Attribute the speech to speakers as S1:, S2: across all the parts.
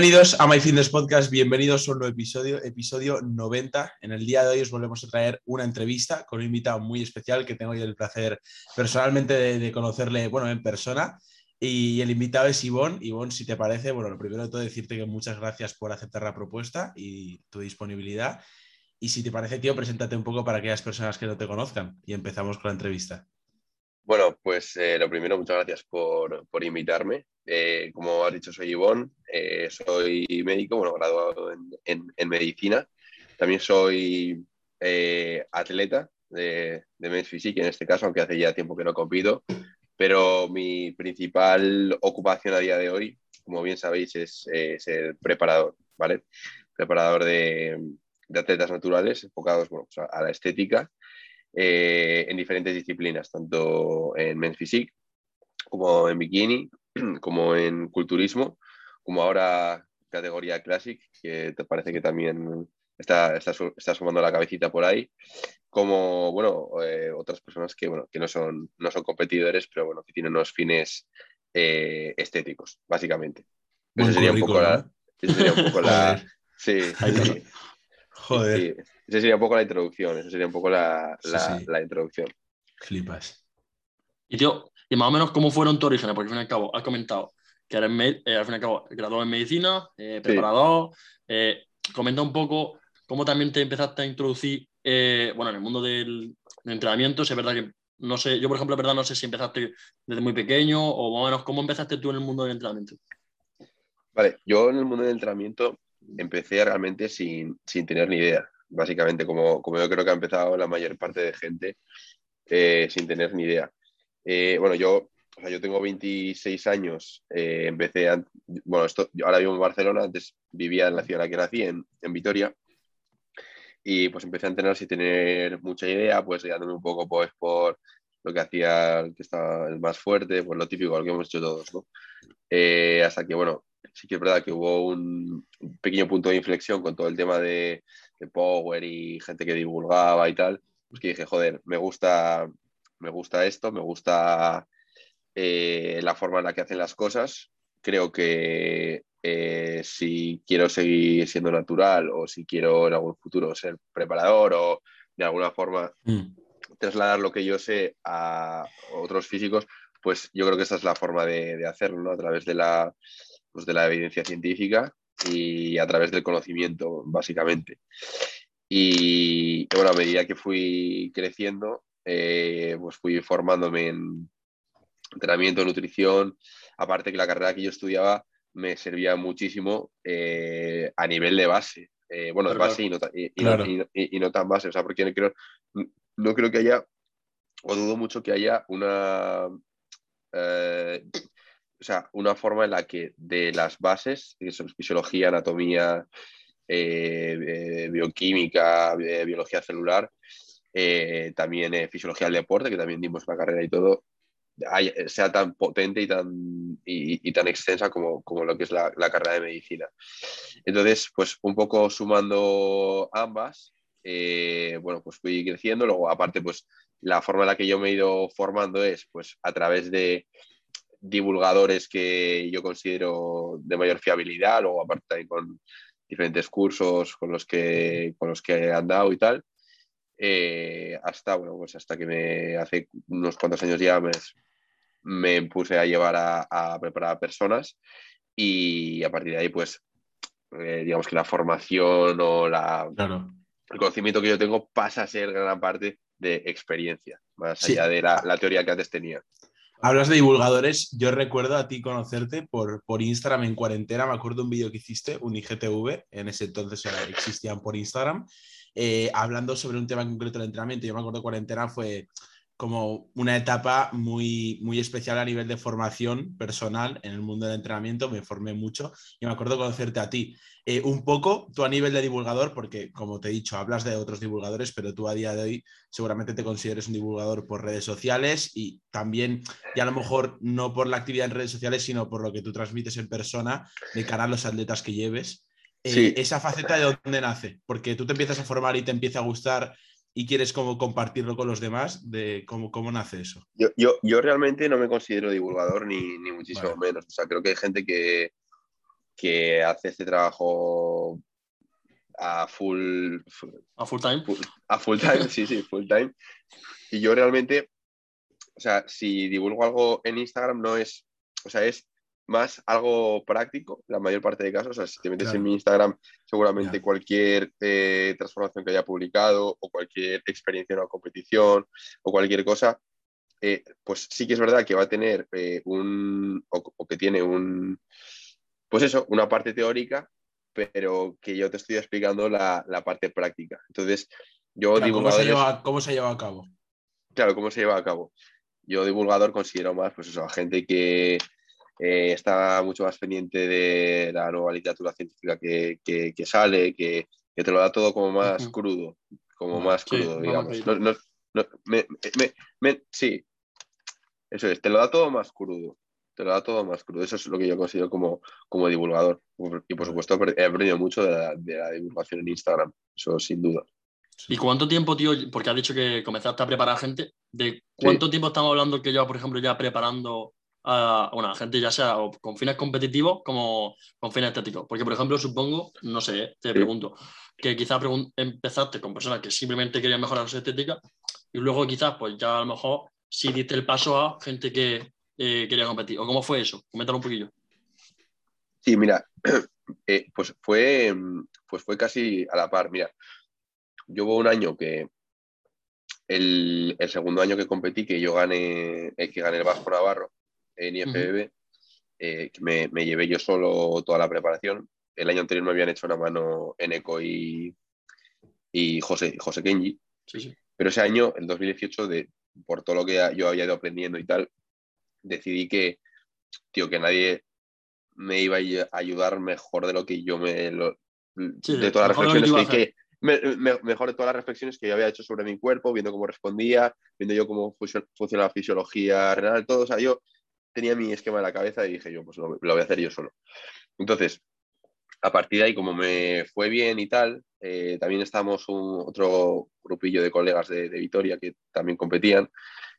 S1: Bienvenidos a My Fitness Podcast, bienvenidos a un nuevo episodio, episodio 90. En el día de hoy os volvemos a traer una entrevista con un invitado muy especial que tengo el placer personalmente de, conocerle, bueno, en persona. Y el invitado es Ivonne. Ivonne, si te parece, bueno, lo primero de todo decirte que muchas gracias por aceptar la propuesta y tu disponibilidad. Y si te parece, tío, preséntate un poco para aquellas personas que no te conozcan y empezamos con la entrevista.
S2: Bueno, pues eh, lo primero, muchas gracias por, por invitarme. Eh, como has dicho, soy Ivonne, eh, soy médico, bueno, graduado en, en, medicina. También soy atleta de, de Men's en este caso, aunque hace ya tiempo que no compito. Pero mi principal ocupación a día de hoy, como bien sabéis, es ser preparador, ¿vale? Preparador de, de atletas naturales enfocados pues a la estética eh, en diferentes disciplinas, tanto en men's physique como en bikini, como en culturismo, como ahora categoría classic, que te parece que también está, está, sumando la cabecita por ahí, como bueno, eh, otras personas que, bueno, que no, son, no son competidores, pero bueno, que tienen unos fines eh, estéticos, básicamente. Esa sería, un poco la, sería un poco la... sí, sí. Esa sería un poco la introducción, esa sería un poco la, la, introducción.
S1: Flipas.
S3: Y tío, y más o menos cómo fueron tus orígenes, porque al fin y al cabo has comentado que eres eh, al fin y al cabo graduado en medicina, eh, preparador. Eh, comenta un poco cómo también te empezaste a introducir bueno, en el mundo del, entrenamiento. Si es verdad que no sé, yo por ejemplo, verdad no sé si empezaste desde muy pequeño o más o menos cómo empezaste tú en el mundo del entrenamiento.
S2: Vale, yo en el mundo del entrenamiento empecé realmente sin, sin, tener ni idea, básicamente, como, como yo creo que ha empezado la mayor parte de gente eh, sin tener ni idea. Eh, bueno, yo, yo tengo 26 años, eh, empecé, bueno, esto, ahora vivo en Barcelona, antes vivía en la ciudad en la que nací, en, en Vitoria, y pues empecé a entrenar sin tener mucha idea, pues guiándome un poco pues por lo que hacía el que estaba el más fuerte, pues lo típico, lo que hemos hecho todos, ¿no? hasta que, bueno, sí que es verdad que hubo un pequeño punto de inflexión con todo el tema de, Power y gente que divulgaba y tal, pues que dije, joder, me gusta, me gusta esto, me gusta eh, la forma en la que hacen las cosas. Creo que eh, si quiero seguir siendo natural o si quiero en algún futuro ser preparador o de alguna forma mm. trasladar lo que yo sé a otros físicos, pues yo creo que esa es la forma de, de hacerlo, ¿no? A través de la, pues, de la evidencia científica y a través del conocimiento, básicamente. Y bueno, a medida que fui creciendo, eh, pues fui formándome en entrenamiento, nutrición, aparte que la carrera que yo estudiaba me servía muchísimo eh, a nivel de base. Eh, bueno, de base y no, y, no, tan base, o sea, porque no creo, no creo que haya, o dudo mucho que haya una o sea, una forma en la que de las bases, que son fisiología, anatomía, eh, eh, bioquímica, eh, biología celular, también fisiología del deporte, que también dimos la carrera y todo, sea tan potente y tan, y, tan extensa como, como, lo que es la, la, carrera de medicina. Entonces, pues un poco sumando ambas, bueno, pues fui creciendo, luego aparte, pues la forma en la que yo me he ido formando es pues a través de divulgadores que yo considero de mayor fiabilidad, luego aparte con diferentes cursos con los que, con los que he andado y tal. Eh, hasta, bueno, pues hasta que me hace unos cuantos años ya me, me puse a llevar a, preparar a personas y a partir de ahí, pues, eh, digamos que la formación o la, el conocimiento que yo tengo pasa a ser gran parte de experiencia, más allá de la, la, teoría que antes tenía.
S1: Hablas de divulgadores, yo recuerdo a ti conocerte por, por Instagram en cuarentena, me acuerdo un vídeo que hiciste, un IGTV, en ese entonces existían por Instagram, eh, hablando sobre un tema concreto del entrenamiento. Yo me acuerdo cuarentena fue como una etapa muy, muy especial a nivel de formación personal en el mundo del entrenamiento. Me formé mucho y me acuerdo conocerte a ti. Eh, un poco tú a nivel de divulgador, porque como te he dicho, hablas de otros divulgadores, pero tú a día de hoy seguramente te consideres un divulgador por redes sociales y también, y a lo mejor no por la actividad en redes sociales, sino por lo que tú transmites en persona de cara a los atletas que lleves. Eh, esa faceta de dónde nace, porque tú te empiezas a formar y te empieza a gustar y quieres como compartirlo con los demás, de cómo, cómo nace eso.
S2: Yo, yo, yo realmente no me considero divulgador ni, ni muchísimo menos. O sea, creo que hay gente que, que hace este trabajo a full,
S3: a full time.
S2: a full time, sí, sí, full time. Y yo realmente, o sea, si divulgo algo en Instagram no es, o sea, es más algo práctico, la mayor parte de casos. O sea, si te metes en mi Instagram, seguramente cualquier eh, transformación que haya publicado o cualquier experiencia en una competición o cualquier cosa, eh, pues sí que es verdad que va a tener eh, un, o, que tiene un, pues eso, una parte teórica, pero que yo te estoy explicando la, parte práctica. Entonces, yo
S1: ¿cómo, se lleva, ¿Cómo se lleva a cabo?
S2: Claro, ¿cómo se lleva a cabo? Yo divulgador considero más, pues eso, a gente que eh, está mucho más pendiente de la nueva literatura científica que, sale, que, te lo da todo como más crudo, como más crudo, digamos. sí, eso es, te lo da todo más crudo, te lo da todo más crudo. Eso es lo que yo considero como, como divulgador. Y por supuesto he aprendido mucho de la, de la divulgación en Instagram, eso sin duda.
S3: ¿Y cuánto tiempo, tío? Porque has dicho que comenzaste a preparar gente. ¿De cuánto tiempo estamos hablando que yo, por ejemplo, ya preparando a una gente ya sea con fines competitivos como con fines estéticos. Porque, por ejemplo, supongo, no sé, te pregunto, que quizás empezaste con personas que simplemente querían mejorar su estética y luego quizás, pues ya a lo mejor si diste el paso a gente que eh, quería competir. ¿O cómo fue eso? Coméntalo un poquillo.
S2: Sí, mira, eh, pues, fue, pues fue casi a la par. Mira, yo hubo un año que el, segundo año que competí, que yo gané, eh, que gané el Vasco Navarro, en IFBB. Eh, me, llevé yo solo toda la preparación. El año anterior me habían hecho una mano Eneco y, y José, José Kenji. Pero ese año, el 2018, de, por todo lo que yo había ido aprendiendo y tal, decidí que, tío, que nadie me iba a ayudar mejor de lo que yo me... de todas las reflexiones que, mejor de todas las reflexiones que yo había hecho sobre mi cuerpo, viendo cómo respondía, viendo yo cómo funciona la fisiología renal, todo. O sea, yo tenía mi esquema en la cabeza y dije yo, pues lo, voy a hacer yo solo. Entonces, a partir de ahí, como me fue bien y tal, eh, también estábamos otro grupillo de colegas de, Vitoria que también competían.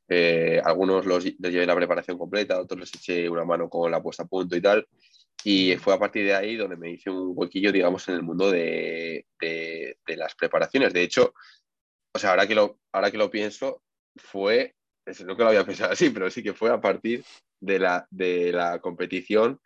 S2: Eh, algunos los, les llevé la preparación completa, otros les eché una mano con la puesta a punto y tal. Y fue a partir de ahí donde me hice un huequillo, digamos, en el mundo de, de, de las preparaciones. De hecho, o sea, ahora que lo, ahora que lo pienso, fue no que lo había pensado así, pero sí que fue a partir de la, de la competición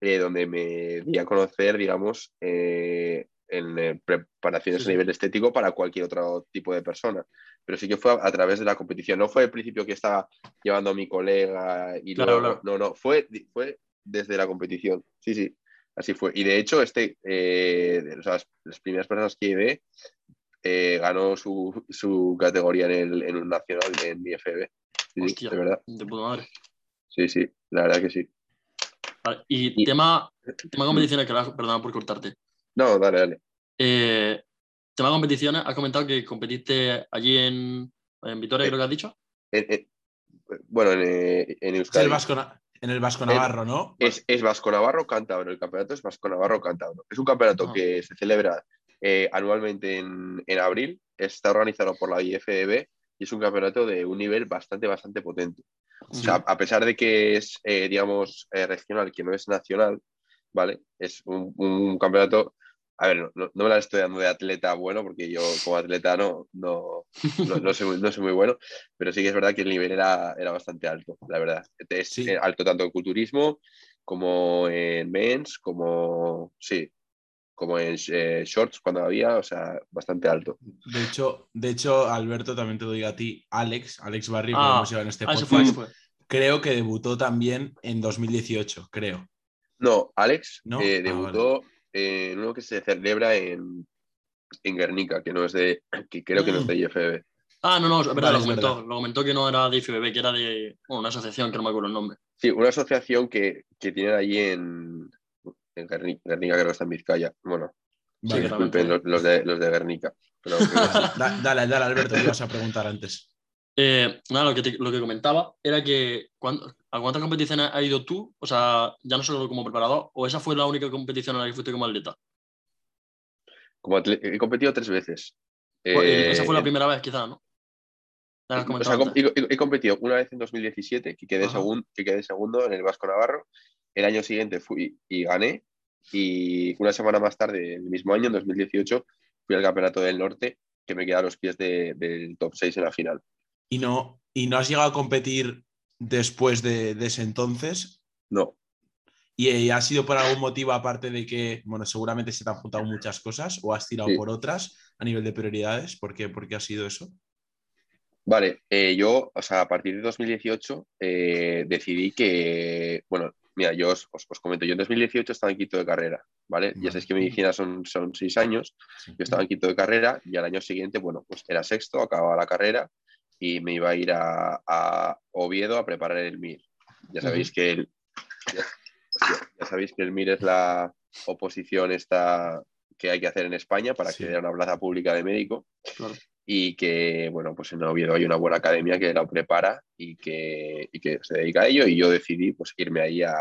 S2: eh, donde me di a conocer, digamos, eh, en eh, preparaciones a nivel estético para cualquier otro tipo de persona. Pero sí que fue a, través de la competición. No fue el principio que estaba llevando a mi colega y luego, no, no, fue, fue desde la competición. Sí, sí, así fue. Y de hecho, este, las primeras personas que llevé eh, ganó su, su, categoría en, el, en un nacional en IFB. Sí, de verdad.
S3: De puta madre.
S2: Sí, sí, la verdad que sí.
S3: y, tema, tema competiciones, que perdona por cortarte.
S2: No, dale, dale.
S3: Eh, tema competiciones, has comentado que competiste allí en, en Vitoria, creo que has dicho.
S2: bueno, en, en Euskadi.
S1: el Vasco, en el Vasco Navarro, ¿no?
S2: Es, es Vasco Navarro Cántabro, el campeonato es Vasco Navarro Cántabro. Es un campeonato que se celebra eh, anualmente en, abril. Está organizado por la IFEB y es un campeonato de un nivel bastante, bastante potente. O sea, a pesar de que es, eh, digamos, eh, regional, que no es nacional, ¿vale? Es un, campeonato a ver, no, me la estoy dando de atleta bueno, porque yo como atleta no, no, no, soy, muy, bueno, pero sí que es verdad que el nivel era, era bastante alto, la verdad. Es alto tanto en culturismo como en mens, como, sí, como en eh, shorts cuando había, o sea, bastante alto.
S1: De hecho, de hecho, Alberto, también te lo digo a ti, Alex, Alex Barry, que ah, hemos llevado en este ah, podcast, creo que debutó también en 2018, creo.
S2: No, Alex eh, ah, debutó en uno que se celebra en, en Guernica, que no es de, que creo que no es de mm. IFB.
S3: Ah, no, no, es verdad,
S1: Vale,
S3: lo, comentó,
S1: verdad.
S3: lo comentó que no era de IFBB, que era de bueno, una asociación que no me acuerdo el nombre.
S2: Sí, una asociación que, que tienen allí en, en Guernica, Guernica, creo que está en Vizcaya. Bueno,
S1: Vale.
S2: disculpen los, los de, los de Guernica. pero creo que sí.
S1: Da- dale, dale, Alberto, que ibas a preguntar antes.
S3: Eh, nada, lo que, te- lo que comentaba era que cuando- ¿a cuántas competiciones has ido tú? O sea, ya no solo como preparador, o esa fue la única competición en la que fuiste como atleta.
S2: Como he competido tres veces.
S3: Pues,
S2: Eh,
S3: esa fue la primera vez, quizás, ¿no?
S2: O sea, he, he- he competido una vez en 2017, que quedé,
S3: Ajá.
S2: segun- que quedé segundo en el Vasco Navarro. El año siguiente fui y gané. Y una semana más tarde, el mismo año, en 2018, fui al Campeonato del Norte, que me quedé a los pies de- del top 6 en la final.
S1: ¿Y no, y no has llegado a competir después de, de ese entonces?
S2: No,
S1: ¿Y, eh, ha sido por algún motivo aparte de que, bueno, seguramente se te han juntado muchas cosas o has tirado
S2: Sí.
S1: por otras a nivel de prioridades? ¿Por qué, ¿Por qué ha sido eso?
S2: Vale, eh, yo, o sea, a partir de 2018 eh, decidí que, bueno, mira, yo os, os- os comento, yo en 2018 estaba en quinto de carrera, ¿vale? Ya sabéis que medicina son, son seis años, yo estaba en quinto de carrera y al año siguiente, bueno, pues era sexto, acababa la carrera y me iba a ir a, a Oviedo a preparar el MIR. Ya sabéis que el, ya, sabéis que el MIR es la oposición esta que hay que hacer en España para
S1: Sí.
S2: acceder a una plaza pública de médico
S3: Claro.
S2: Y que, bueno, pues en Oviedo hay una buena academia que la prepara y que, y que se dedica a ello y yo decidí pues irme ahí a,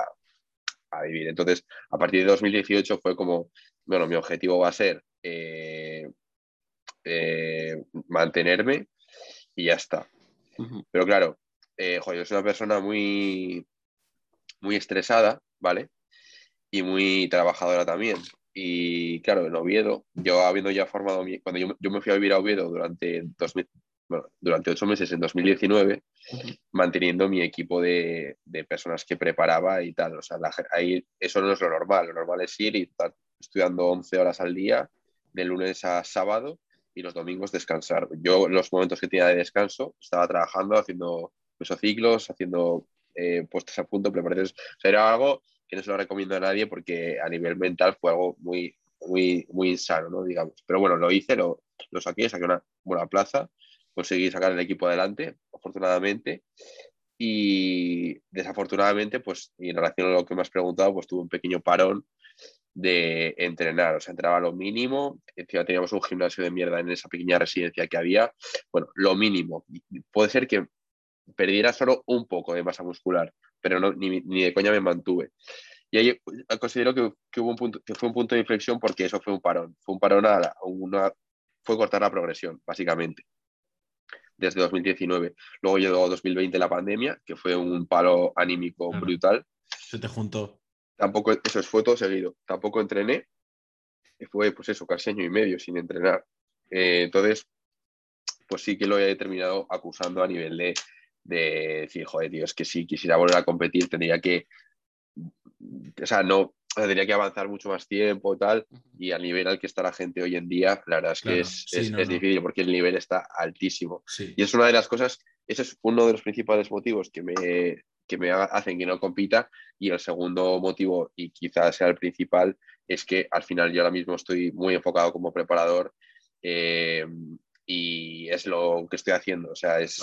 S2: a vivir. Entonces, a partir de 2018 fue como, bueno, mi objetivo va a ser eh, eh, mantenerme y ya está. Pero claro, eh, jo, yo soy una persona muy, muy estresada, ¿vale? Y muy trabajadora también. Y claro, en Oviedo, yo habiendo ya formado, mi- cuando yo, yo me fui a vivir a Oviedo durante, 2000 bueno, durante ocho meses en 2019,
S3: Ujú.
S2: manteniendo mi equipo de, de personas que preparaba y tal. O sea, la ahí eso no es lo normal. Lo normal es ir y estar estudiando 11 horas al día, de lunes a sábado, y los domingos descansar. Yo, los momentos que tenía de descanso, estaba trabajando, haciendo mesociclos, haciendo eh, puestos a punto, preparaciones. O sea, era algo que no se lo recomiendo a nadie porque a nivel mental fue algo muy, muy, muy insano, ¿no? Digamos. Pero bueno, lo hice, lo, saqué, saqué una buena plaza, conseguí sacar el equipo adelante, afortunadamente. Y desafortunadamente, pues, y en relación a lo que me has preguntado, pues tuve un pequeño parón de entrenar, o sea, entrenaba lo mínimo, encima teníamos un gimnasio de mierda en esa pequeña residencia que había, bueno, lo mínimo. Puede ser que perdiera solo un poco de masa muscular, pero no, ni, ni de coña me mantuve. Y ahí eh, considero que, que hubo un punto, que fue un punto de inflexión porque eso fue un parón, fue un parón a, la- a una, fue cortar la progresión, básicamente, desde 2019. Luego llegó 2020 la pandemia, que fue un palo anímico
S1: Claro.
S2: brutal
S1: Se te juntó.
S2: tampoco, eso fue todo seguido, tampoco entrené, fue pues eso, casi año y medio sin entrenar. Eh, entonces, pues sí que lo he terminado acusando a nivel de, de decir, joder, tío, es que si quisiera volver a competir tendría que, o sea, no, tendría que avanzar mucho más tiempo tal, y al nivel al que está la gente hoy en día, la verdad es que es,
S1: sí,
S2: es-
S1: no,
S2: es
S1: no.
S2: difícil porque el nivel está altísimo.
S1: Sí.
S2: Y es una de las cosas, ese es uno de los principales motivos que me, que me hacen que no compita. Y el segundo motivo, y quizás sea el principal, es que al final yo ahora mismo estoy muy enfocado como preparador eh, y es lo que estoy haciendo. O sea, es.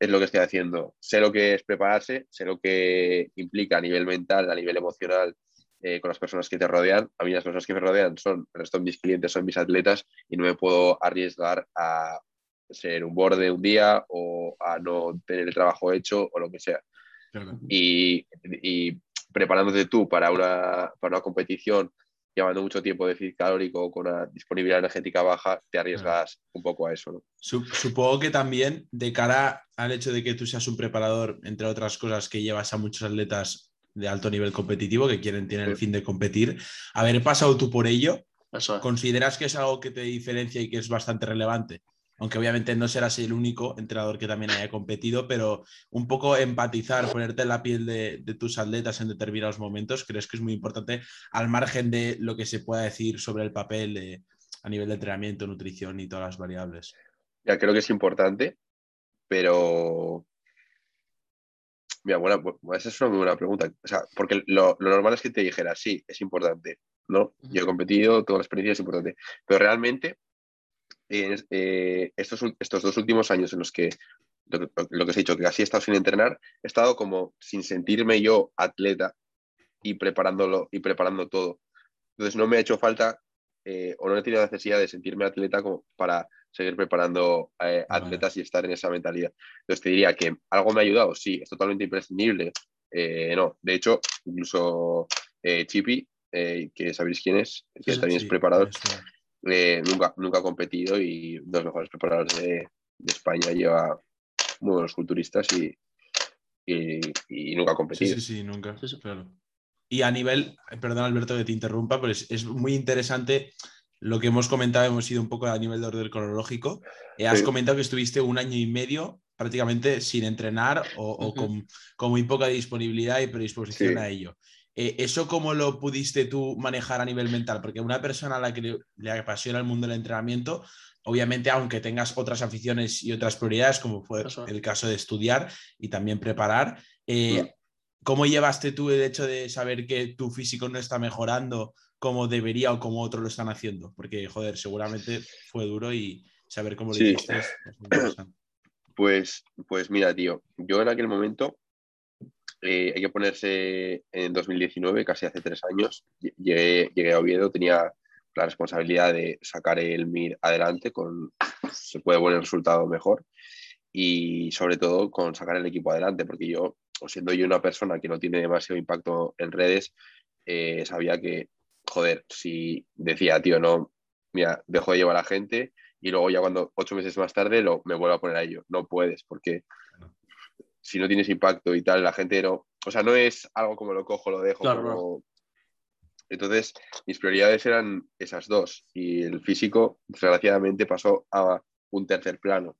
S2: Es lo que estoy haciendo. Sé lo que es prepararse, sé lo que implica a nivel mental, a nivel emocional. eh, con las personas que te rodean. A mí las personas que me rodean son, el resto de mis clientes son mis atletas y no me puedo arriesgar a ser un borde un día o a no tener el trabajo hecho o lo que sea.
S1: Claro.
S2: Y, y preparándote tú para una, para una competición, llevando mucho tiempo de déficit calórico con una disponibilidad energética baja, te arriesgas un poco a eso. ¿no?
S1: Su- Supongo que también de cara al hecho de que tú seas un preparador, entre otras cosas, que llevas a muchos atletas de alto nivel competitivo que quieren, tienen el fin de competir, haber pasado tú por ello,
S3: Eso.
S1: ¿consideras que es algo que te diferencia y que es bastante relevante? Aunque obviamente no serás el único entrenador que también haya competido, pero un poco empatizar, ponerte en la piel de, de tus atletas en determinados momentos, ¿crees que es muy importante al margen de lo que se pueda decir sobre el papel de- a nivel de entrenamiento, nutrición y todas las variables?
S2: Ya creo que es importante, pero. Mira, buena, bu- esa es una muy buena pregunta. O sea, porque lo, lo normal es que te dijera, sí, es importante, ¿no? Yo he competido, toda la experiencia es importante. Pero realmente, eh, estos, estos dos últimos años en los que lo, que os he dicho, que así he estado sin entrenar, he estado como sin sentirme yo atleta y preparándolo y preparando todo. Entonces no me ha hecho falta eh, o no he tenido necesidad de sentirme atleta como para seguir preparando eh, atletas y estar en esa mentalidad. Entonces te diría que algo me ha ayudado, sí, es totalmente imprescindible. Eh, no, de hecho, incluso Chippy, que sabéis quién es, que también es preparador, nunca, nunca ha competido y dos mejores preparadores de, España lleva muy buenos culturistas y, y, nunca ha competido.
S1: Sí, sí, sí, nunca. claro. Y a nivel, perdón Alberto que te interrumpa, pero es, muy interesante lo que hemos comentado, hemos ido un poco a nivel de orden cronológico. Eh, has comentado que estuviste un año y medio prácticamente sin entrenar o, con, muy poca disponibilidad y predisposición a ello. Eh, ¿Eso cómo lo pudiste tú manejar a nivel mental? Porque una persona a la que le, apasiona el mundo del entrenamiento, obviamente, aunque tengas otras aficiones y otras prioridades, como fue el caso de estudiar y también preparar, eh, ¿Cómo llevaste tú el hecho de saber que tu físico no está mejorando como debería o como otros lo están haciendo? Porque, joder, seguramente fue duro y saber cómo lo hiciste es
S2: Pues, pues mira, tío, yo en aquel momento, eh, hay que ponerse en 2019, casi hace tres años, llegué, llegué, a Oviedo, tenía la responsabilidad de sacar el MIR adelante con, se puede poner el resultado mejor y sobre todo con sacar el equipo adelante, porque yo siendo yo una persona que no tiene demasiado impacto en redes, eh, sabía que, joder, si decía, tío, no, mira, dejo de llevar a la gente y luego ya cuando ocho meses más tarde lo, me vuelvo a poner a ello. No puedes, porque si no tienes impacto y tal, la gente no, o sea, no es algo como lo cojo, lo dejo. Entonces, mis prioridades eran esas dos y el físico, desgraciadamente, pasó a un tercer plano.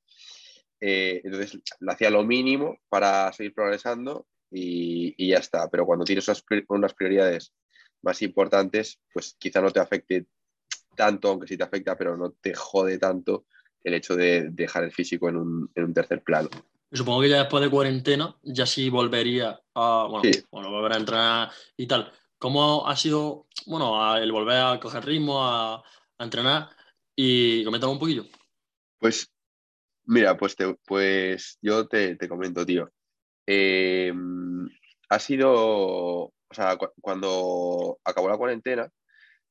S2: Eh, entonces, le hacía lo mínimo para seguir progresando y, ya está. Pero cuando tienes unas, prioridades más importantes, pues quizá no te afecte tanto, aunque sí te afecta, pero no te jode tanto el hecho de dejar el físico en un, tercer plano.
S3: Supongo que ya después de cuarentena ya sí volvería a, bueno, volver a entrenar y tal. ¿Cómo ha sido, bueno, el volver a coger ritmo, a, a entrenar? Y coméntame un poquillo.
S2: Pues Mira, pues, pues yo te, comento, tío. Eh, ha sido, o sea, cuando acabó la cuarentena,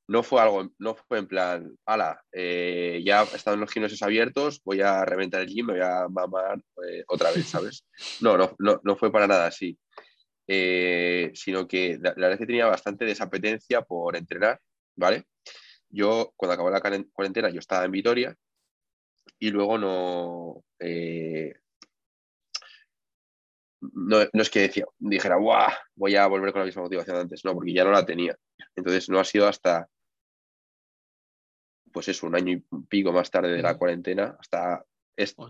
S2: no fue algo, no fue en plan, ala, eh, ya están los gimnasios abiertos, voy a reventar el gym, me voy a mamar eh, otra vez, ¿sabes? No, no, no, fue para nada así. sino que la, verdad es que tenía bastante desapetencia por entrenar, ¿vale? Yo, cuando acabó la cuarentena, yo estaba en Vitoria y luego no, eh, no, es que decía, dijera, ¡guau! Voy a volver con la misma motivación de antes, no, porque ya no la tenía. Entonces no ha sido hasta, pues eso, un año y pico más tarde de la cuarentena, hasta este,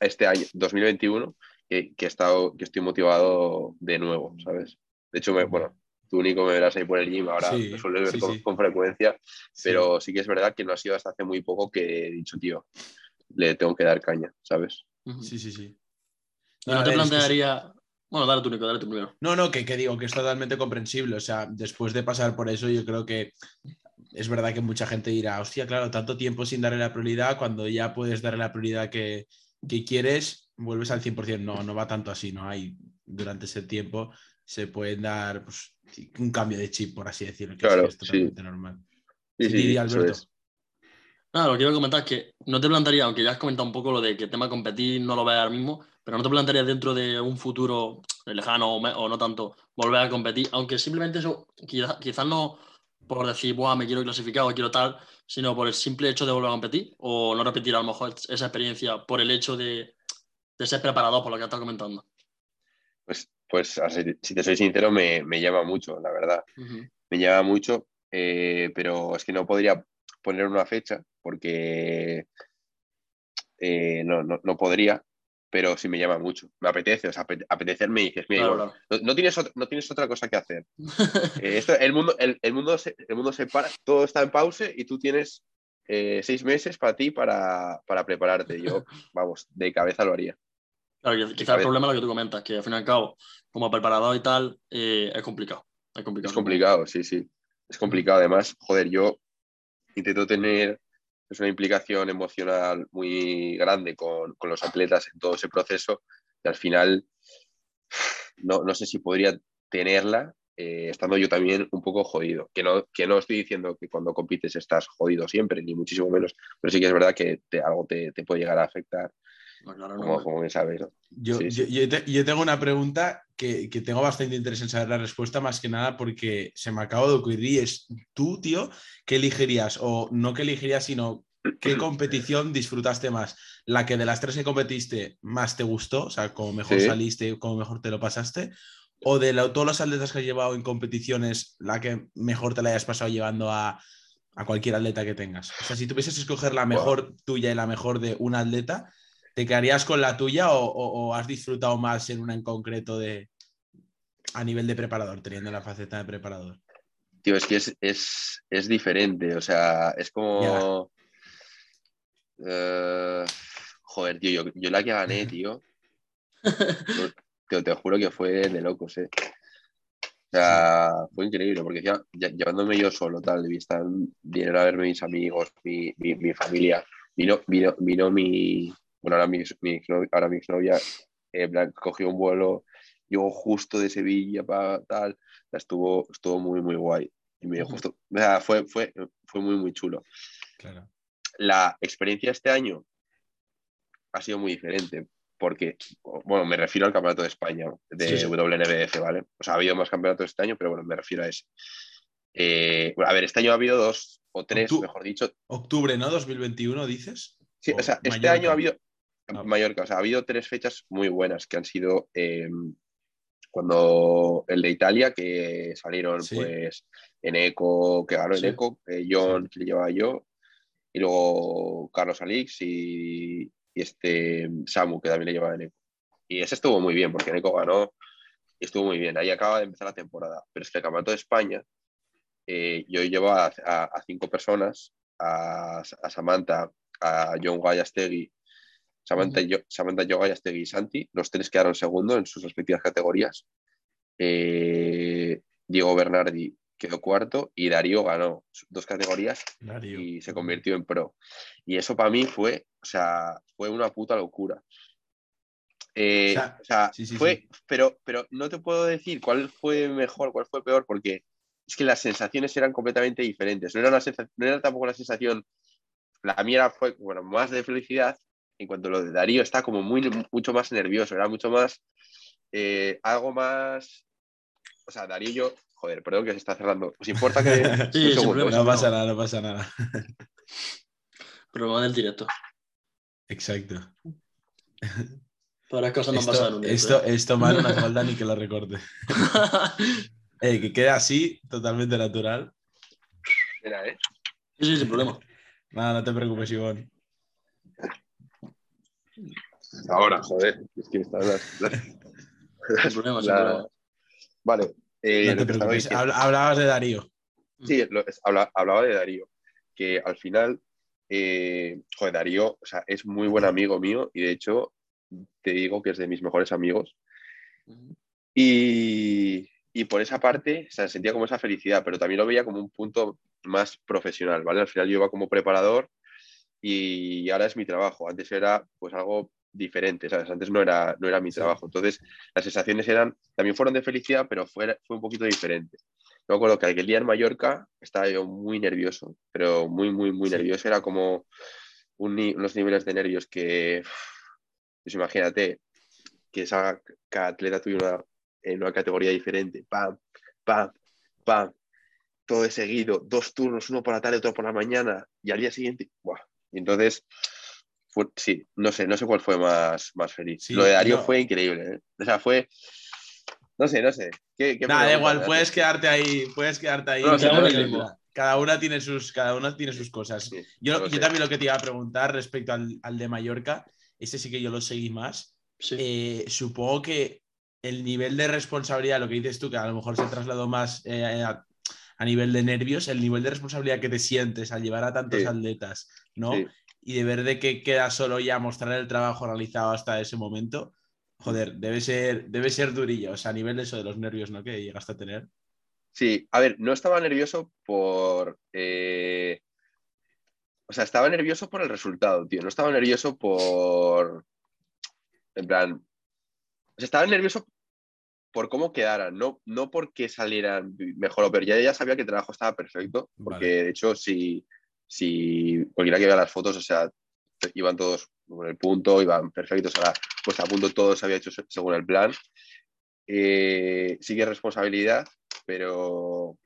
S2: este año, 2021, que, que, he estado, que estoy motivado de nuevo, ¿sabes? De hecho, me, bueno, tú único me verás ahí por el gym, ahora me suele ver con, frecuencia, pero sí que es verdad que no ha sido hasta hace muy poco que he dicho, tío, le tengo que dar caña, ¿sabes?
S1: Sí, sí, sí.
S3: no, te plantearía. Bueno, dale tú, Nico, dale tú primero.
S1: No, no, que, que, digo que es totalmente comprensible. O sea, después de pasar por eso, yo creo que es verdad que mucha gente dirá, hostia, claro, tanto tiempo sin darle la prioridad, cuando ya puedes darle la prioridad que, que quieres, vuelves al 100%. No, no va tanto así, ¿no? Hay durante ese tiempo se pueden dar pues, un cambio de chip, por así decirlo, que
S2: claro,
S1: es totalmente normal.
S2: Sí, sí, Alberto.
S3: Nada, lo que quiero comentar es que no te plantearía, aunque ya has comentado un poco lo de que el tema competir no lo veas ahora mismo, pero no te plantearía dentro de un futuro lejano o, no tanto volver a competir, aunque simplemente eso, quizás no por decir, Buah, me quiero clasificar o quiero tal, sino por el simple hecho de volver a competir o no repetir a lo mejor esa experiencia por el hecho de, ser preparado por lo que estás comentando.
S2: Pues, pues si te soy sincero, me, llama mucho, la verdad. Me llama mucho, eh, pero es que no podría poner una fecha porque eh, no, podría, pero sí me llama mucho. Me apetece, o sea, apetecerme y dices, mira, no, tienes otra, no tienes otra cosa que hacer. Eh, esto, el, mundo, el, mundo se, el mundo se para, todo está en pausa y tú tienes eh, seis meses para ti para, prepararte. Yo, vamos, de cabeza lo haría.
S3: Claro, quizás el problema es lo que tú comentas, que al fin y al cabo, como preparador y tal, es complicado. Es complicado.
S2: Es complicado, sí, sí. Es complicado. Además, joder, yo intento tener es una implicación emocional muy grande con, con, los atletas en todo ese proceso y al final no, no sé si podría tenerla eh, estando yo también un poco jodido. Que no, que no estoy diciendo que cuando compites estás jodido siempre, ni muchísimo menos, pero sí que es verdad que algo te, te, puede llegar a afectar. Como, como, bien sabes.
S1: Yo, sí, sí. Yo, te, yo, tengo una pregunta que, que, tengo bastante interés en saber la respuesta, más que nada porque se me acaba de ocurrir. Es tú, tío, ¿qué elegirías? O no qué elegirías, sino ¿qué competición disfrutaste más? ¿La que de las tres que competiste más te gustó? O sea, como mejor sí. saliste, como mejor te lo pasaste o de la, todos los atletas que has llevado en competiciones, la que mejor te la hayas pasado llevando a, a cualquier atleta que tengas. O sea, si tuvieses que escoger la mejor wow. tuya y la mejor de un atleta, ¿te quedarías con la tuya o, o, o, has disfrutado más en una en concreto de a nivel de preparador, teniendo la faceta de preparador?
S2: Tío, es que es, es, es diferente, o sea, es como... Uh, joder, tío, yo, yo, la que gané, tío, te, te, juro que fue de locos, ¿eh? O sea, fue increíble, porque ya, ya, llevándome yo solo, tal, vinieron a verme mis amigos, mi, mi, mi familia, vino, vino, vino mi, bueno, ahora mi, mi, ahora mi exnovia, eh, cogió un vuelo, llegó justo de Sevilla para tal, estuvo, estuvo muy, muy guay. Y me justo, o sea, fue, fue, fue muy, muy chulo.
S1: Claro.
S2: La experiencia este año ha sido muy diferente, porque, bueno, me refiero al Campeonato de España de sí, sí. WNBF, ¿vale? O sea, ha habido más campeonatos este año, pero bueno, me refiero a ese. Eh, bueno, a ver, este año ha habido dos o tres, Octu mejor dicho.
S1: Octubre, ¿no? 2021, dices.
S2: Sí, o, o sea, este año ha habido, no. Mallorca, o sea, ha habido tres fechas muy buenas que han sido eh, cuando el de Italia, que salieron sí. pues en Eco, que ganó en Eco, eh, John, que le llevaba yo, y luego Carlos Alix y, y este Samu, que también le llevaba en Eco. Y ese estuvo muy bien, porque en Eco ganó y estuvo muy bien. Ahí acaba de empezar la temporada. Pero es que el Campeonato de España, eh, yo llevo a, a, a, cinco personas, a, a Samantha, a John Gallastegui, Samantha, uh -huh. yo, Samantha Yoga Gallastegui y Santi, los tres quedaron segundo en sus respectivas categorías. Eh, Diego Bernardi quedó cuarto y Darío ganó dos categorías
S1: Darío.
S2: y se convirtió en pro. Y eso para mí fue, o sea, fue una puta locura. Eh, o sea, o sea sí, sí, fue, sí. Pero, pero no te puedo decir cuál fue mejor, cuál fue peor, porque es que las sensaciones eran completamente diferentes. No era, una no era tampoco una sensación, la mía fue bueno, más de felicidad, en cuanto a lo de Darío está como muy, mucho más nervioso, era mucho más, eh, algo más, o sea, Darío y yo, joder, perdón que se está cerrando, ¿os importa que...
S1: sí, segundo, no, pasa nada, no pasa nada.
S3: Problema del directo.
S1: Exacto.
S3: Todas las cosas no
S1: esto,
S3: pasan en un.
S1: Esto, ¿eh? esto mal no hace falta ni que lo recorte. eh, que quede así, totalmente natural.
S2: Mira, ¿eh?
S3: Sí, sí, sin problema.
S1: Nada, no te preocupes, Ivonne.
S2: Ahora, joder, es que están las. Vale.
S1: Eh, no hablabas de Darío.
S2: Sí, lo, habla, hablaba de Darío, que al final, eh, joder, Darío o sea, es muy buen amigo mío y de hecho te digo que es de mis mejores amigos. Y, y por esa parte, o sea, sentía como esa felicidad, pero también lo veía como un punto más profesional, ¿vale? Al final yo iba como preparador y ahora es mi trabajo. Antes era pues algo diferente, ¿sabes? Antes no era, no era mi trabajo. Entonces, las sensaciones eran, también fueron de felicidad, pero fue, fue un poquito diferente. Yo me acuerdo que aquel día en Mallorca estaba yo muy nervioso, pero muy, muy, muy sí. nervioso. Era como un, unos niveles de nervios que, pues imagínate, que salga cada atleta tuyo una, en una categoría diferente, pam, pam, pam, todo de seguido, dos turnos, uno por la tarde, otro por la mañana, y al día siguiente, ¡buah! Y entonces, fue, sí, no sé, no sé cuál fue más, más feliz. Sí, Lo de Darío no. fue increíble, ¿eh? O sea, fue. No sé, no sé. ¿Qué, qué
S1: Nada, igual, puedes quedarte ahí, puedes quedarte ahí. No, cada, cada, una tiene sus, cada una tiene sus cosas. Sí, yo, yo también lo que te iba a preguntar respecto al, al, de Mallorca, ese sí que yo lo seguí más. Sí. Eh, supongo que el nivel de responsabilidad, lo que dices tú, que a lo mejor se trasladó más eh, a, a, nivel de nervios, el nivel de responsabilidad que te sientes al llevar a tantos sí. atletas, ¿no? Sí y de ver de que queda solo ya mostrar el trabajo realizado hasta ese momento, joder, debe ser, debe ser durillo, o sea, a nivel de eso de los nervios, ¿no? Que llegaste a tener.
S2: Sí, a ver, no estaba nervioso por... Eh... O sea, estaba nervioso por el resultado, tío. No estaba nervioso por. En plan. O sea, estaba nervioso por cómo quedaran, no, no porque salieran mejor o peor. Ya, ya sabía que el trabajo estaba perfecto, porque de hecho, si, si cualquiera que vea las fotos, o sea, iban todos con el punto, iban perfectos, o sea, pues a punto todo se había hecho según el plan. Eh, sí que es responsabilidad, pero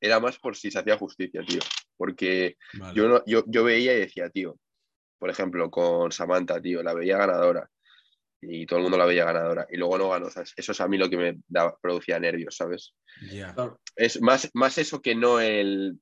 S2: era más por si se hacía justicia, tío. Porque yo, no, yo, yo veía y decía, tío, por ejemplo, con Samantha, tío, la veía ganadora y todo el mundo la veía ganadora y luego no ganó. Eso es a mí lo que me producía nervios, ¿sabes? Es más, más eso que no el...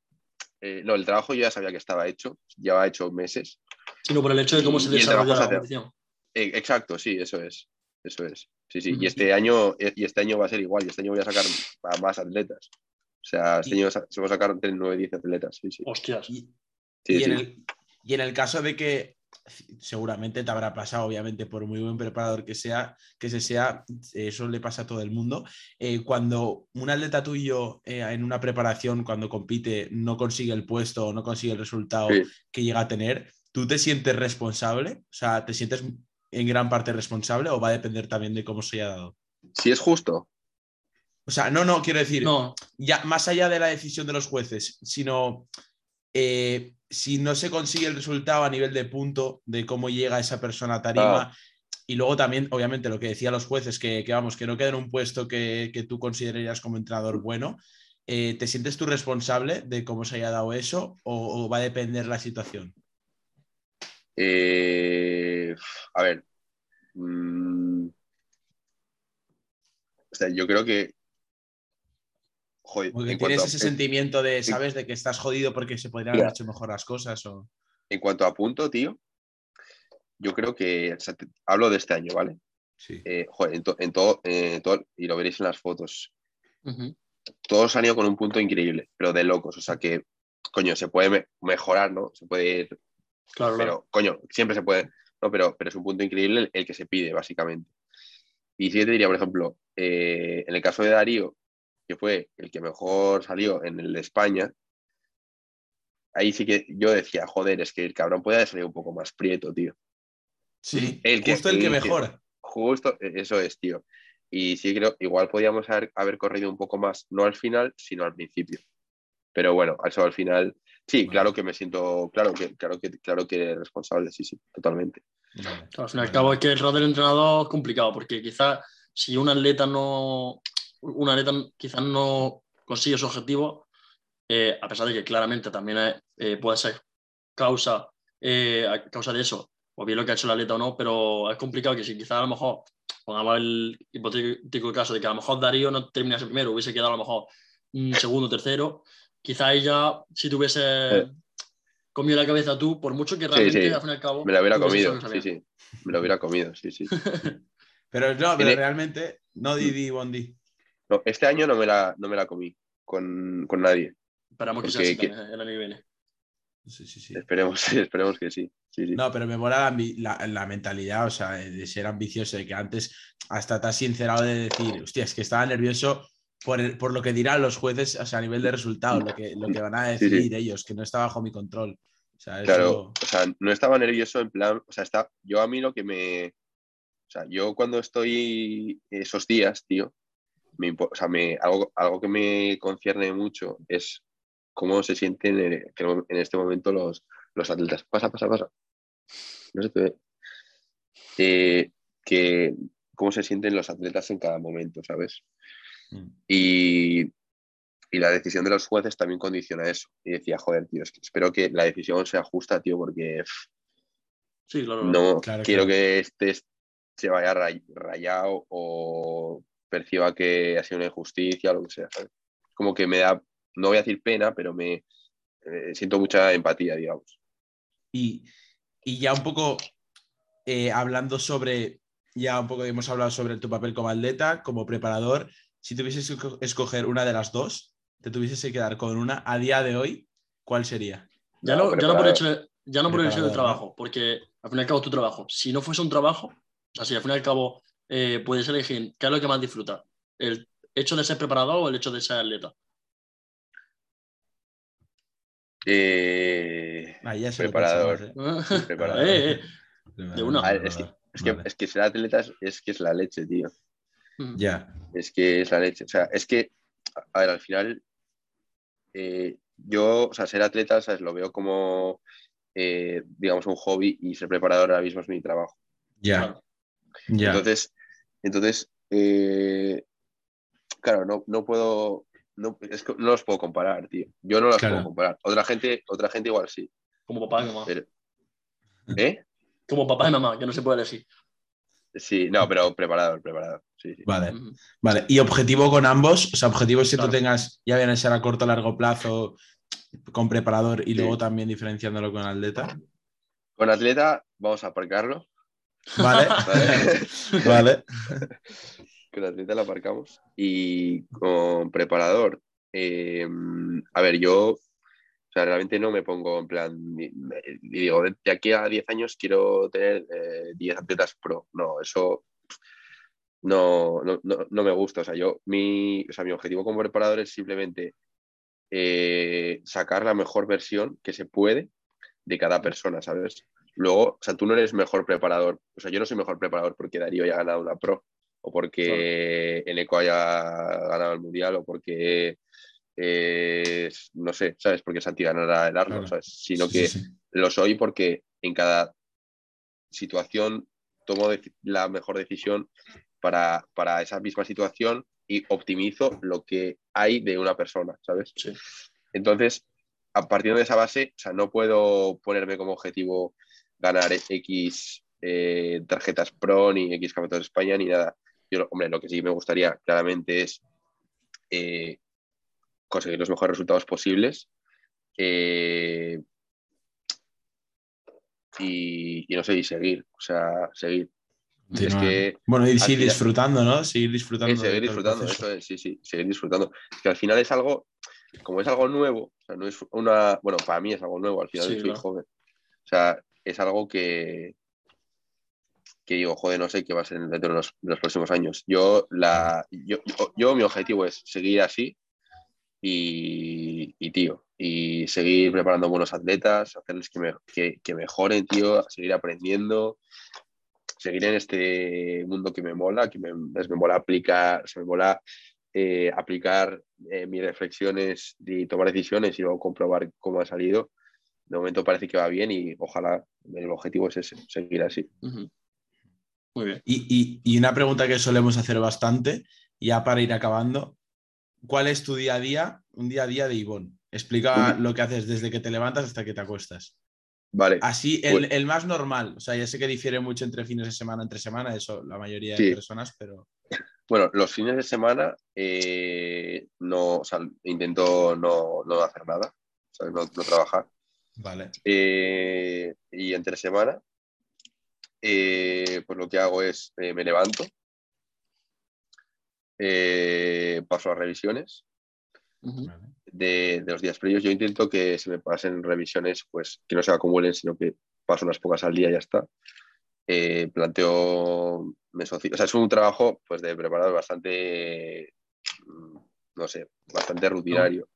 S2: Eh, no, el trabajo yo ya sabía que estaba hecho, llevaba hecho meses.
S3: Sino por el hecho de cómo se desarrolla la competición.
S2: Eh, exacto, sí, eso es. Eso es. Sí, sí. Y este año, y este año va a ser igual. Y este año voy a sacar a más atletas. O sea, este año se va a sacar entre 9 y 10 atletas. Sí, sí.
S3: Hostias.
S1: Y, en el, y en el caso de que seguramente te habrá pasado, obviamente, por muy buen preparador que sea, que se sea, eso le pasa a todo el mundo. Eh, cuando un atleta tuyo eh, en una preparación, cuando compite, no consigue el puesto o no consigue el resultado que llega a tener, ¿tú te sientes responsable? O sea, ¿te sientes en gran parte responsable o va a depender también de cómo se haya dado?
S2: Si es justo.
S1: O sea, no, no, quiero decir, no. ya más allá de la decisión de los jueces, sino eh, si no se consigue el resultado a nivel de punto de cómo llega esa persona a tarima. Ah. Y luego también, obviamente, lo que decían los jueces, que, vamos, que no quede en un puesto que, tú considerarías como entrenador bueno. Eh, ¿Te sientes tú responsable de cómo se haya dado eso o, va a depender la situación?
S2: Eh, a ver. Mm, o sea, yo creo que
S1: porque tienes ese sentimiento de, ¿sabes? De que estás jodido porque se podrían haber hecho mejor las cosas. O...
S2: En cuanto a punto, tío, yo creo que, hablo de este año, ¿vale?
S1: Sí.
S2: Eh, en, todo, y lo veréis en las fotos, todos han ido con un punto increíble, pero de locos, o sea que, coño, se puede mejorar, ¿no? Se puede ir,
S3: claro,
S2: pero, coño, siempre se puede, ¿no? Pero, pero es un punto increíble el, que se pide, básicamente. Y si te diría, por ejemplo, eh, en el caso de Darío, que fue el que mejor salió en el de España, ahí sí que yo decía, joder, es que el cabrón puede salir un poco más prieto, tío.
S1: Sí, el que, justo el, que mejora.
S2: Justo, e, eso es, tío. Y sí creo, igual podíamos haber, corrido un poco más, no al final, sino al principio. Pero bueno, eso al final, sí, claro que me siento, claro que, claro que, claro que responsable, sí, sí, totalmente.
S3: al fin y al cabo es que el rol del entrenador es complicado, porque quizás si un atleta no, una atleta quizás no consigue su objetivo, eh, a pesar de que claramente también eh, puede ser causa, eh, causa de eso, o bien lo que ha hecho la atleta o no, pero es complicado que si quizás a lo mejor, pongamos el hipotético caso de que a lo mejor Darío no terminase primero, hubiese quedado a lo mejor un segundo, tercero, quizás ella, si tuviese comido la cabeza tú, por mucho que realmente al fin y al cabo...
S2: Me la hubiera comido, sí, sí, me la hubiera comido, sí, sí.
S1: pero no, pero realmente, no Didi Bondi.
S2: No, este año no me la, no me la comí con, nadie.
S3: Esperamos que sea así el año que viene.
S1: Sí, sí, sí.
S2: Esperemos, esperemos que sí.
S1: No, pero me mola la, mentalidad, o sea, de ser ambicioso, de que antes hasta te has sincerado de decir, hostia, es que estaba nervioso por, por lo que dirán los jueces, o sea, a nivel de resultados, lo que, lo que van a decir ellos, que no está bajo mi control.
S2: claro, o sea, no estaba nervioso en plan, o sea, está, yo a mí lo que me, o sea, yo cuando estoy esos días, tío, o sea, me, algo, algo que me concierne mucho es cómo se sienten en, este momento los, los atletas. Pasa, pasa, pasa. No se te ve. Eh, que, cómo se sienten los atletas en cada momento, ¿sabes? Mm. Y, y, la decisión de los jueces también condiciona eso. Y decía, joder, tío, espero que la decisión sea justa, tío, porque
S3: sí, claro,
S2: no quiero que este se vaya rayado o perciba que ha sido una injusticia o lo que sea. Como que me da, no voy a decir pena, pero me eh, siento mucha empatía, digamos.
S1: Y, ya un poco eh, hablando sobre, ya un poco hemos hablado sobre tu papel como atleta, como preparador, si tuvieses que escoger una de las dos, te tuvieses que quedar con una a día de hoy, ¿cuál sería?
S3: Ya no, ya no por hecho, ya no por el hecho de trabajo, porque al fin y al cabo tu trabajo, si no fuese un trabajo, o sea, si al fin y al cabo eh, puedes elegir qué es lo que más disfrutas, el hecho de ser preparador o el hecho de ser atleta.
S2: Eh,
S1: ya se
S2: Preparador.
S1: pensamos, ¿eh?
S2: Preparador.
S3: Eh, eh.
S1: Preparador,
S3: una.
S2: A ver, es que, es que,
S1: Vale.
S2: es que ser atleta es, es que es la leche, tío.
S3: Mm.
S1: Ya,
S2: Es que es la leche. O sea, es que, a ver, al final, eh, yo, o sea, ser atleta, ¿sabes? Lo veo como, eh, digamos, un hobby y ser preparador ahora mismo es mi trabajo.
S1: ya, ya.
S2: Entonces, entonces eh, claro, no, no puedo, no, es que no los puedo comparar, tío. Yo no los
S1: Claro.
S2: puedo comparar. Otra gente, otra gente igual sí.
S3: Como papá y mamá.
S2: Pero, ¿Eh?
S3: Como papá y mamá, que no se puede elegir.
S2: Sí, no, pero preparador, preparador. Sí, sí.
S1: Vale, vale. ¿Y objetivo con ambos? O sea, objetivos que
S3: Claro.
S1: tú tengas, ya viene a ser a corto o largo plazo, con preparador y
S2: Sí.
S1: luego también diferenciándolo con atleta.
S2: Con atleta, vamos a aparcarlo.
S1: Vale,
S2: ¿vale?
S1: vale.
S2: con atleta lo aparcamos. Y con preparador, eh, a ver, yo, o sea, realmente no me pongo en plan, y digo, de de aquí a 10 años quiero tener eh, 10 atletas pro. No, eso no, no, no, no me gusta. O sea, yo, mi, o sea, mi objetivo como preparador es simplemente eh, sacar la mejor versión que se puede de cada persona, ¿sabes? Luego, o sea, tú no eres mejor preparador. O sea, yo no soy mejor preparador porque Darío haya ganado una pro o porque Eneco haya ganado el mundial o porque eh, no sé, ¿sabes? Porque Santi ganará el Arno,
S1: Claro.
S2: ¿sabes? Sino
S1: Sí,
S2: que
S1: sí, sí.
S2: lo soy porque en cada situación tomo la mejor decisión para, para esa misma situación y optimizo lo que hay de una persona, ¿sabes? Entonces, a partir de esa base, o sea, no puedo ponerme como objetivo ganar X eh, tarjetas pro, ni X campeonatos de España, ni nada. Yo, hombre, lo que sí me gustaría claramente es eh, conseguir los mejores resultados posibles. eh, y, y no sé, y seguir, o sea, seguir. Es
S1: Continúa.
S2: que
S1: bueno, y
S2: al
S1: seguir
S2: final-
S1: disfrutando, ¿no? Seguir disfrutando.
S2: es
S1: de
S2: seguir disfrutando, eso es, sí, sí, seguir disfrutando. Es que al final es algo, como es algo nuevo, o sea, no es una, bueno, para mí es algo nuevo, al final
S3: Sí,
S2: soy
S3: claro.
S2: joven. O sea, es algo que, que digo, joder, no sé qué va a ser dentro de los, de los próximos años. Yo, la, yo, yo, mi objetivo es seguir así y, tío, y seguir preparando buenos atletas, hacerles que, me- que mejoren, tío, seguir aprendiendo, seguir en este mundo que me mola, que me, me mola aplicar, se me mola eh, aplicar eh, mis reflexiones y tomar decisiones y luego comprobar cómo ha salido. De momento parece que va bien y ojalá el objetivo es ese, seguir así.
S3: Muy bien.
S1: Y, y- y una pregunta que solemos hacer bastante, ya para ir acabando. ¿Cuál es tu día a día, un día a día de Ivonne? Explica lo que haces desde que te levantas hasta que te acuestas.
S2: Vale,
S1: Así, el,
S2: Pues-
S1: el más normal. O sea, ya sé que difiere mucho entre fines de semana, entre semana, eso la mayoría de personas, pero.
S2: bueno, los fines de semana eh, no, o sea, intento no, no hacer nada. No, no trabajar.
S1: Vale.
S2: Eh, y entre semana, eh, pues lo que hago es eh, me levanto, eh, paso las revisiones de, de los días previos. Yo intento que se me pasen revisiones, pues que no se acumulen, sino que paso unas pocas al día y ya está. Eh, planteo mesoci- O sea, es un trabajo pues de preparador bastante, mm, no sé, bastante rutinario.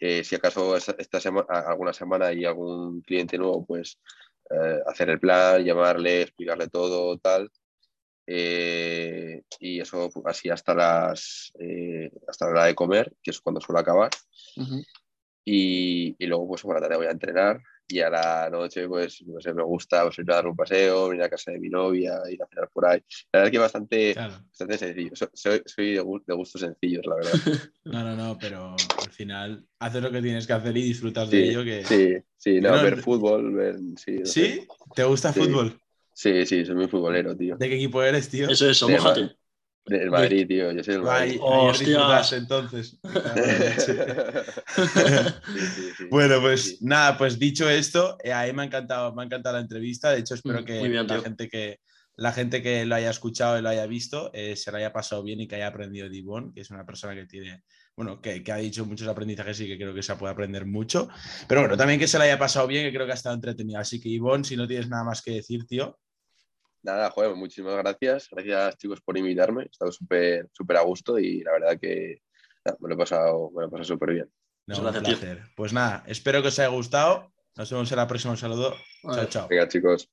S2: Eh, si acaso esta, semana, alguna semana hay algún cliente nuevo, pues eh, hacer el plan, llamarle, explicarle todo, tal. Eh, y eso pues, así hasta las hasta la hora de comer, que es cuando suelo acabar.
S3: Ujú.
S2: Y, y luego, pues por la tarde voy a entrenar y a la noche, pues, no sé, me gusta pues, ir a dar un paseo, venir a casa de mi novia, ir a cenar por ahí. La verdad es que bastante,
S1: Claro.
S2: bastante sencillo. So- Soy, soy de, gu- de gustos sencillos, la verdad.
S1: No, no, no, pero al final haces lo que tienes que hacer y disfrutas de
S2: Sí,
S1: ello. Que...
S2: sí, sí, no,
S1: No,
S2: ver fútbol, ver, sí. no sé.
S1: ¿Sí? ¿Te gusta
S2: Sí.
S1: fútbol?
S2: Sí, sí, soy muy futbolero, tío.
S1: ¿De qué equipo eres, tío?
S3: Eso, mójate.
S2: vale. Del Madrid, tío, yo soy del Madrid.
S1: ayer
S3: Hostias.
S1: entonces.
S2: Sí, sí, sí.
S1: Bueno, pues
S2: Sí.
S1: nada, pues dicho esto, eh, a mí me ha encantado, me ha encantado la entrevista. De hecho, espero
S3: Mm,
S1: que
S3: bien,
S1: la
S3: tío.
S1: gente que la gente que lo haya escuchado y lo haya visto eh, se lo haya pasado bien y que haya aprendido de Ivonne, que es una persona que tiene, bueno, que, que ha dicho muchos aprendizajes y que creo que se puede aprender mucho. Pero bueno, también que se lo haya pasado bien, que creo que ha estado entretenido. Así que Ivonne, si no tienes nada más que decir, tío,
S2: Nada, joder, muchísimas gracias. Gracias, chicos, por invitarme. He estado súper súper a gusto y la verdad que nada, me lo he pasado, me lo he pasado súper bien.
S1: no, un placer. Pues nada, espero que os haya gustado Nos vemos en la próxima. Un saludo. Chao, chao.
S2: Venga, chicos.